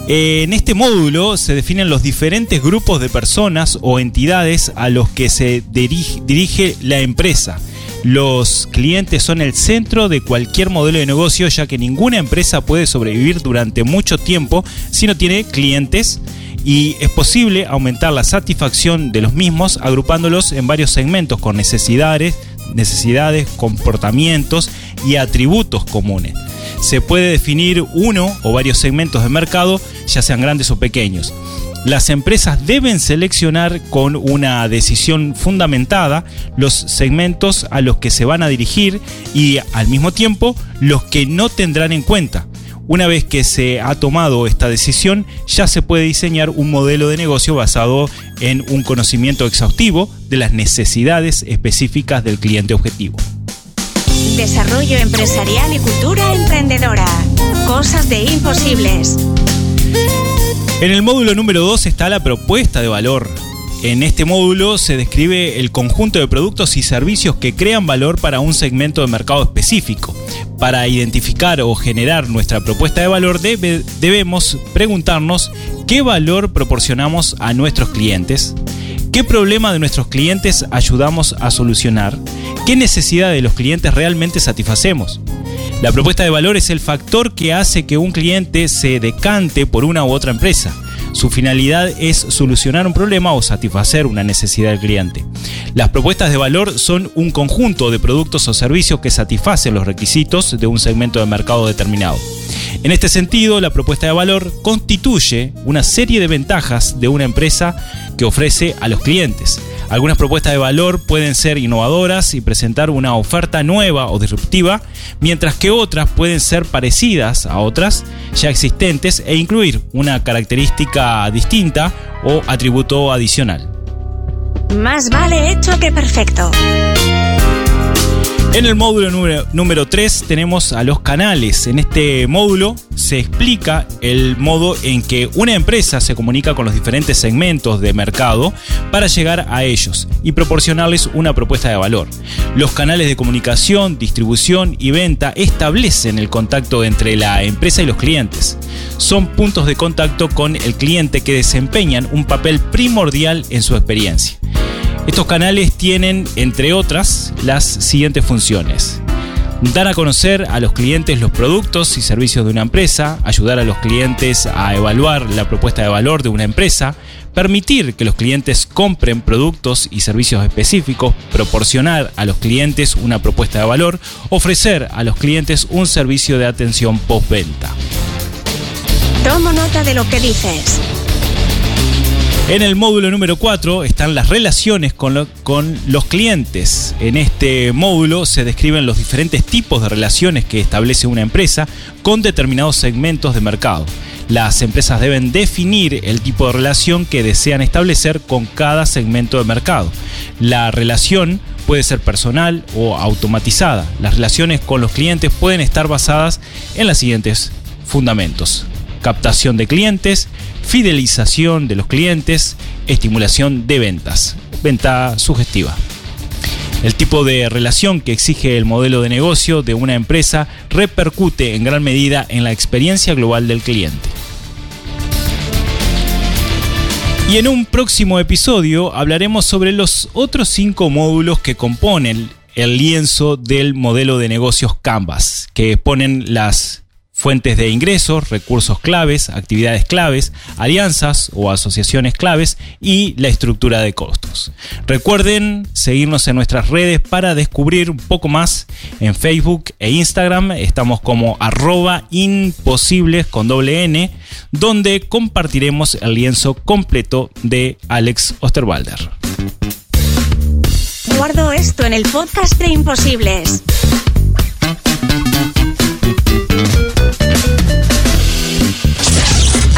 B: En este módulo se definen los diferentes grupos de personas o entidades a los que se dirige, dirige la empresa. Los clientes son el centro de cualquier modelo de negocio ya que ninguna empresa puede sobrevivir durante mucho tiempo si no tiene clientes y es posible aumentar la satisfacción de los mismos agrupándolos en varios segmentos con necesidades, necesidades, comportamientos y atributos comunes. Se puede definir uno o varios segmentos de mercado, ya sean grandes o pequeños. Las empresas deben seleccionar con una decisión fundamentada los segmentos a los que se van a dirigir y al mismo tiempo los que no tendrán en cuenta. Una vez que se ha tomado esta decisión, ya se puede diseñar un modelo de negocio basado en un conocimiento exhaustivo de las necesidades específicas del cliente objetivo.
C: Desarrollo empresarial y cultura emprendedora. Cosas de imposibles.
B: En el módulo número 2 está la propuesta de valor. En este módulo se describe el conjunto de productos y servicios que crean valor para un segmento de mercado específico. Para identificar o generar nuestra propuesta de valor debe- debemos preguntarnos qué valor proporcionamos a nuestros clientes, qué problema de nuestros clientes ayudamos a solucionar, qué necesidad de los clientes realmente satisfacemos. La propuesta de valor es el factor que hace que un cliente se decante por una u otra empresa. Su finalidad es solucionar un problema o satisfacer una necesidad del cliente. Las propuestas de valor son un conjunto de productos o servicios que satisfacen los requisitos de un segmento de mercado determinado. En este sentido, la propuesta de valor constituye una serie de ventajas de una empresa que ofrece a los clientes. Algunas propuestas de valor pueden ser innovadoras y presentar una oferta nueva o disruptiva, mientras que otras pueden ser parecidas a otras ya existentes e incluir una característica distinta o atributo adicional.
C: Más vale hecho que perfecto.
B: En el módulo número, número 3 tenemos a los canales. En este módulo se explica el modo en que una empresa se comunica con los diferentes segmentos de mercado para llegar a ellos y proporcionarles una propuesta de valor. Los canales de comunicación, distribución y venta establecen el contacto entre la empresa y los clientes. Son puntos de contacto con el cliente que desempeñan un papel primordial en su experiencia. Estos canales tienen, entre otras, las siguientes funciones. Dar a conocer a los clientes los productos y servicios de una empresa, ayudar a los clientes a evaluar la propuesta de valor de una empresa, permitir que los clientes compren productos y servicios específicos, proporcionar a los clientes una propuesta de valor, ofrecer a los clientes un servicio de atención postventa.
C: Tomo nota de lo que dices.
B: En el módulo número 4 están las relaciones con, con los clientes. En este módulo se describen los diferentes tipos de relaciones que establece una empresa con determinados segmentos de mercado. Las empresas deben definir el tipo de relación que desean establecer con cada segmento de mercado. La relación puede ser personal o automatizada. Las relaciones con los clientes pueden estar basadas en los siguientes fundamentos. Captación de clientes, fidelización de los clientes, estimulación de ventas, venta sugestiva. El tipo de relación que exige el modelo de negocio de una empresa repercute en gran medida en la experiencia global del cliente. Y en un próximo episodio hablaremos sobre los otros cinco módulos que componen el lienzo del modelo de negocios Canvas, que ponen las fuentes de ingresos, recursos claves, actividades claves, alianzas o asociaciones claves y la estructura de costos. Recuerden seguirnos en nuestras redes para descubrir un poco más en Facebook e Instagram. Estamos como arroba imposibles con doble N, donde compartiremos el lienzo completo de Alex Osterwalder.
C: Guardo esto en el podcast de Imposibles.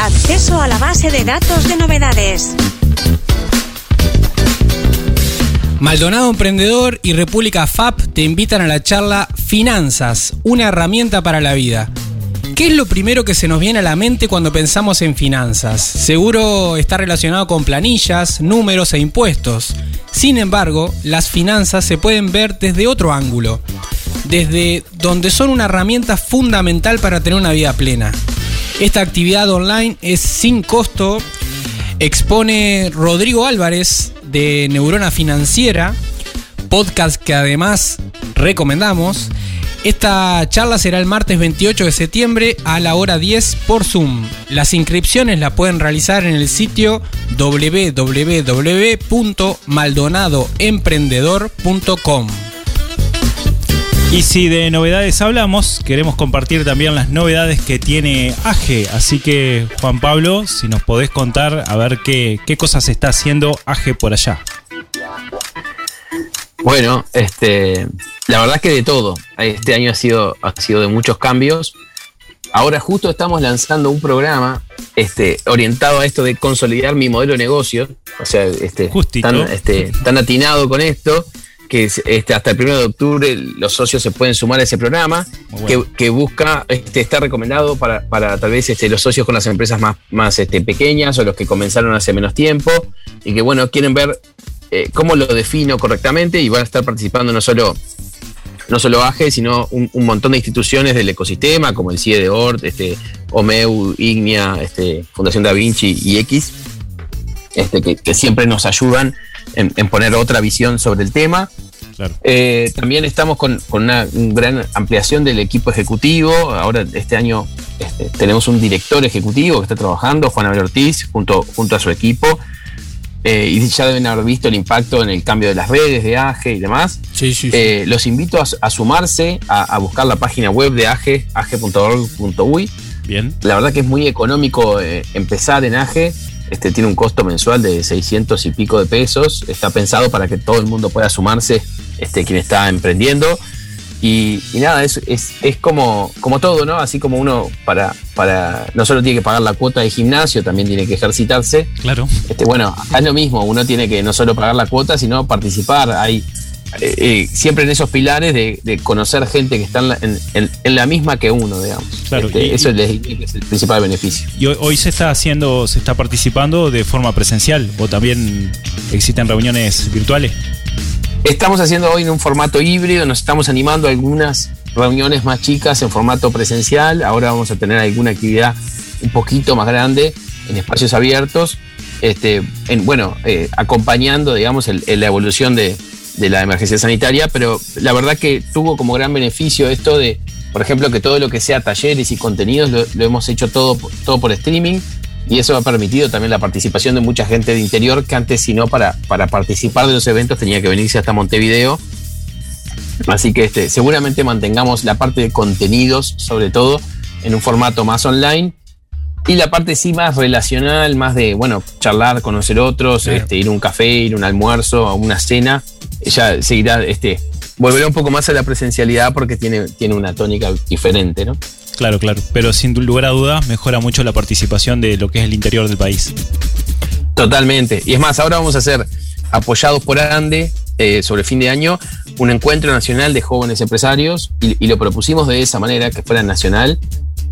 C: Acceso a la base de datos de novedades.
A: Maldonado Emprendedor y República FAP te invitan a la charla Finanzas, una herramienta para la vida. ¿Qué es lo primero que se nos viene a la mente cuando pensamos en finanzas? Seguro está relacionado con planillas, números e impuestos. Sin embargo, las finanzas se pueden ver desde otro ángulo, desde donde son una herramienta fundamental para tener una vida plena. Esta actividad online es sin costo, expone Rodrigo Álvarez de Neurona Financiera, podcast que además recomendamos. Esta charla será el martes 28 de septiembre a la hora 10 por Zoom. Las inscripciones las pueden realizar en el sitio www.maldonadoemprendedor.com.
B: Y si de novedades hablamos, queremos compartir también las novedades que tiene AGE. Así que, Juan Pablo, si nos podés contar a ver qué, qué cosas está haciendo AGE por allá.
D: Bueno, este, la verdad es que de todo. Este año ha sido, ha sido de muchos cambios. Ahora justo estamos lanzando un programa este, orientado a esto de consolidar mi modelo de negocio. O sea, este,
B: Justito.
D: tan, este, tan atinado con esto que es, este, hasta el 1 de octubre los socios se pueden sumar a ese programa
B: bueno.
D: que, que busca, este, está recomendado para, para tal vez este, los socios con las empresas más, más este, pequeñas o los que comenzaron hace menos tiempo y que bueno, quieren ver eh, cómo lo defino correctamente y van a estar participando no solo no solo AGE, sino un, un montón de instituciones del ecosistema, como el CIE de ORT, este, OMEU, Ignia, este, Fundación Da Vinci y X, este, que, que siempre nos ayudan en, en poner otra visión sobre el tema. Eh, también estamos con, una gran ampliación del equipo ejecutivo. Ahora, este año este, tenemos un director ejecutivo que está trabajando, Juan Abel Ortiz, junto, junto a su equipo. Eh, y ya deben haber visto el impacto en el cambio de las redes de AGE y demás.
A: Sí, sí,
D: eh, los invito a, sumarse, a, buscar la página web de AGE, age.org.uy.
B: Bien.
D: La verdad que es muy económico empezar en AGE este, tiene un costo mensual de 600 y pico de pesos. Está pensado para que todo el mundo pueda sumarse, este, quien está emprendiendo. Y, nada, es, es, como, como todo, ¿no? Así como uno para, para no solo tiene que pagar la cuota de gimnasio, también tiene que ejercitarse.
B: Claro.
D: Este, bueno, acá es lo mismo, uno tiene que no solo pagar la cuota, sino participar. Hay eh, eh, siempre en esos pilares de, conocer gente que está en la, misma que uno, digamos.
B: Claro,
D: este, eso es, el principal beneficio.
B: Y hoy, se está haciendo, se está participando de forma presencial o también existen reuniones virtuales.
D: Estamos haciendo hoy en un formato híbrido, nos estamos animando a algunas reuniones más chicas en formato presencial. Ahora vamos a tener alguna actividad un poquito más grande en espacios abiertos. Este, en, bueno, eh, acompañando, digamos, la evolución de, de la emergencia sanitaria, pero la verdad que tuvo como gran beneficio esto de, por ejemplo, que todo lo que sea talleres y contenidos lo, hemos hecho todo, todo por streaming y eso ha permitido también la participación de mucha gente de interior que antes, si no, para, para participar de los eventos tenía que venirse hasta Montevideo. Así que este, seguramente mantengamos la parte de contenidos, sobre todo, en un formato más online. Y la parte sí más relacional, más de, bueno, charlar, conocer otros, este, ir a un café, ir a un almuerzo, a una cena, ella seguirá, este, volverá un poco más a la presencialidad porque tiene, tiene una tónica diferente, ¿no?
B: Claro, claro. Pero sin lugar a dudas mejora mucho la participación de lo que es el interior del país.
D: Totalmente. Y es más, ahora vamos a hacer, apoyados por ANDE, eh, sobre fin de año, un encuentro nacional de jóvenes empresarios y, lo propusimos de esa manera, que fuera nacional.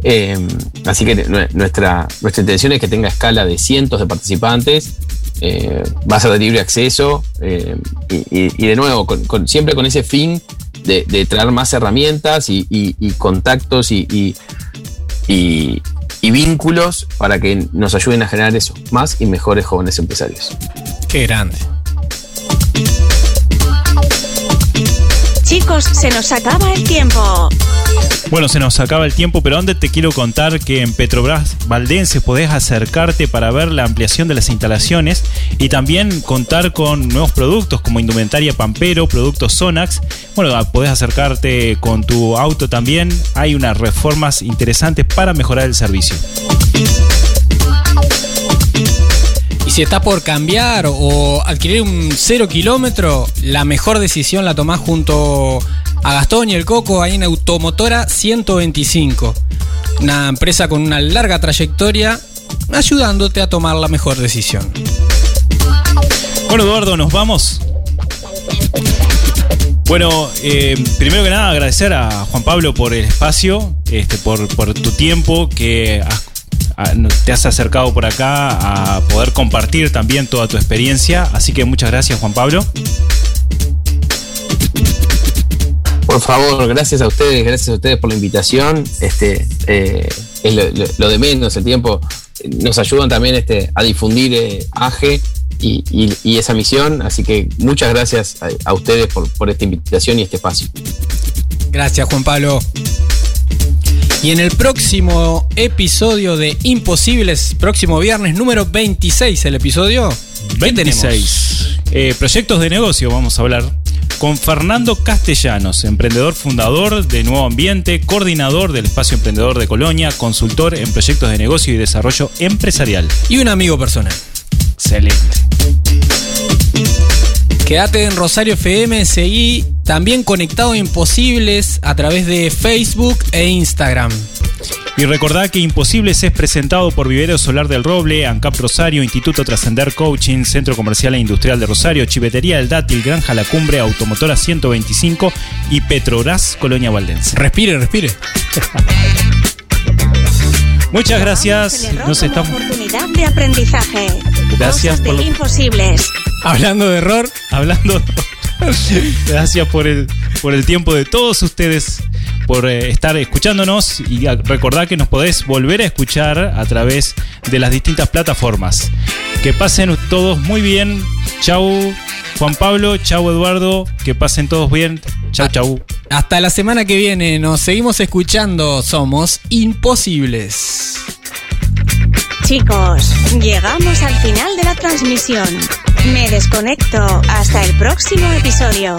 D: Eh, así que nuestra, nuestra intención es que tenga escala de cientos de participantes eh, va a ser de libre acceso eh, y, de nuevo, siempre con ese fin de, traer más herramientas y, contactos y, vínculos para que nos ayuden a generar eso, más y mejores jóvenes empresarios.
A: Qué grande.
C: Chicos, se nos acaba el tiempo.
B: Bueno, se nos acaba el tiempo, pero antes te quiero contar que en Petrobras Valdense podés acercarte para ver la ampliación de las instalaciones y también contar con nuevos productos como indumentaria Pampero, productos Sonax. Bueno, podés acercarte con tu auto también. Hay unas reformas interesantes para mejorar el servicio.
A: Si está por cambiar o adquirir un cero kilómetro, la mejor decisión la tomás junto a Gastón y el Coco ahí en Automotora 125. Una empresa con una larga trayectoria ayudándote a tomar la mejor decisión.
B: Bueno, Eduardo, nos vamos. Bueno, eh, primero que nada agradecer a Juan Pablo por el espacio, este, por, por tu tiempo que te has acercado por acá a poder compartir también toda tu experiencia. Así que muchas gracias Juan Pablo.
D: Por favor, gracias a ustedes, gracias a ustedes por la invitación. Este, eh, es lo, de menos, el tiempo. Nos ayudan también este, a difundir eh, AGE y, esa misión. Así que muchas gracias a, ustedes por, esta invitación y este espacio.
A: Gracias, Juan Pablo. Y en el próximo episodio de Imposibles, próximo viernes número 26, el episodio
B: 26. Eh, proyectos de negocio, vamos a hablar con Fernando Castellanos, emprendedor fundador de Nuevo Ambiente, coordinador del Espacio Emprendedor de Colonia, consultor en proyectos de negocio y desarrollo empresarial.
A: Y un amigo personal.
B: Excelente.
A: Quédate en Rosario FM, seguí también conectado a Imposibles a través de Facebook e Instagram.
B: Y recordá que Imposibles es presentado por Vivero Solar del Roble, ANCAP Rosario, Instituto Trascender Coaching, Centro Comercial e Industrial de Rosario, Chivetería del Dátil, Granja La Cumbre, Automotora 125 y Petrobras Colonia Valdense.
A: Respire, respire.
B: Muchas gracias.
C: Nos estamos. Oportunidad de aprendizaje.
B: Gracias
C: por Imposibles.
A: Hablando de error,
B: hablando. Gracias por el, por el tiempo de todos ustedes, por eh, estar escuchándonos y recordad que nos podés volver a escuchar a través de las distintas plataformas. Que pasen todos muy bien. Chau. Juan Pablo, chau Eduardo, que pasen todos bien. Chau, chau.
A: Hasta la semana que viene, nos seguimos escuchando. Somos imposibles.
C: Chicos, llegamos al final de la transmisión. Me desconecto. Hasta el próximo episodio.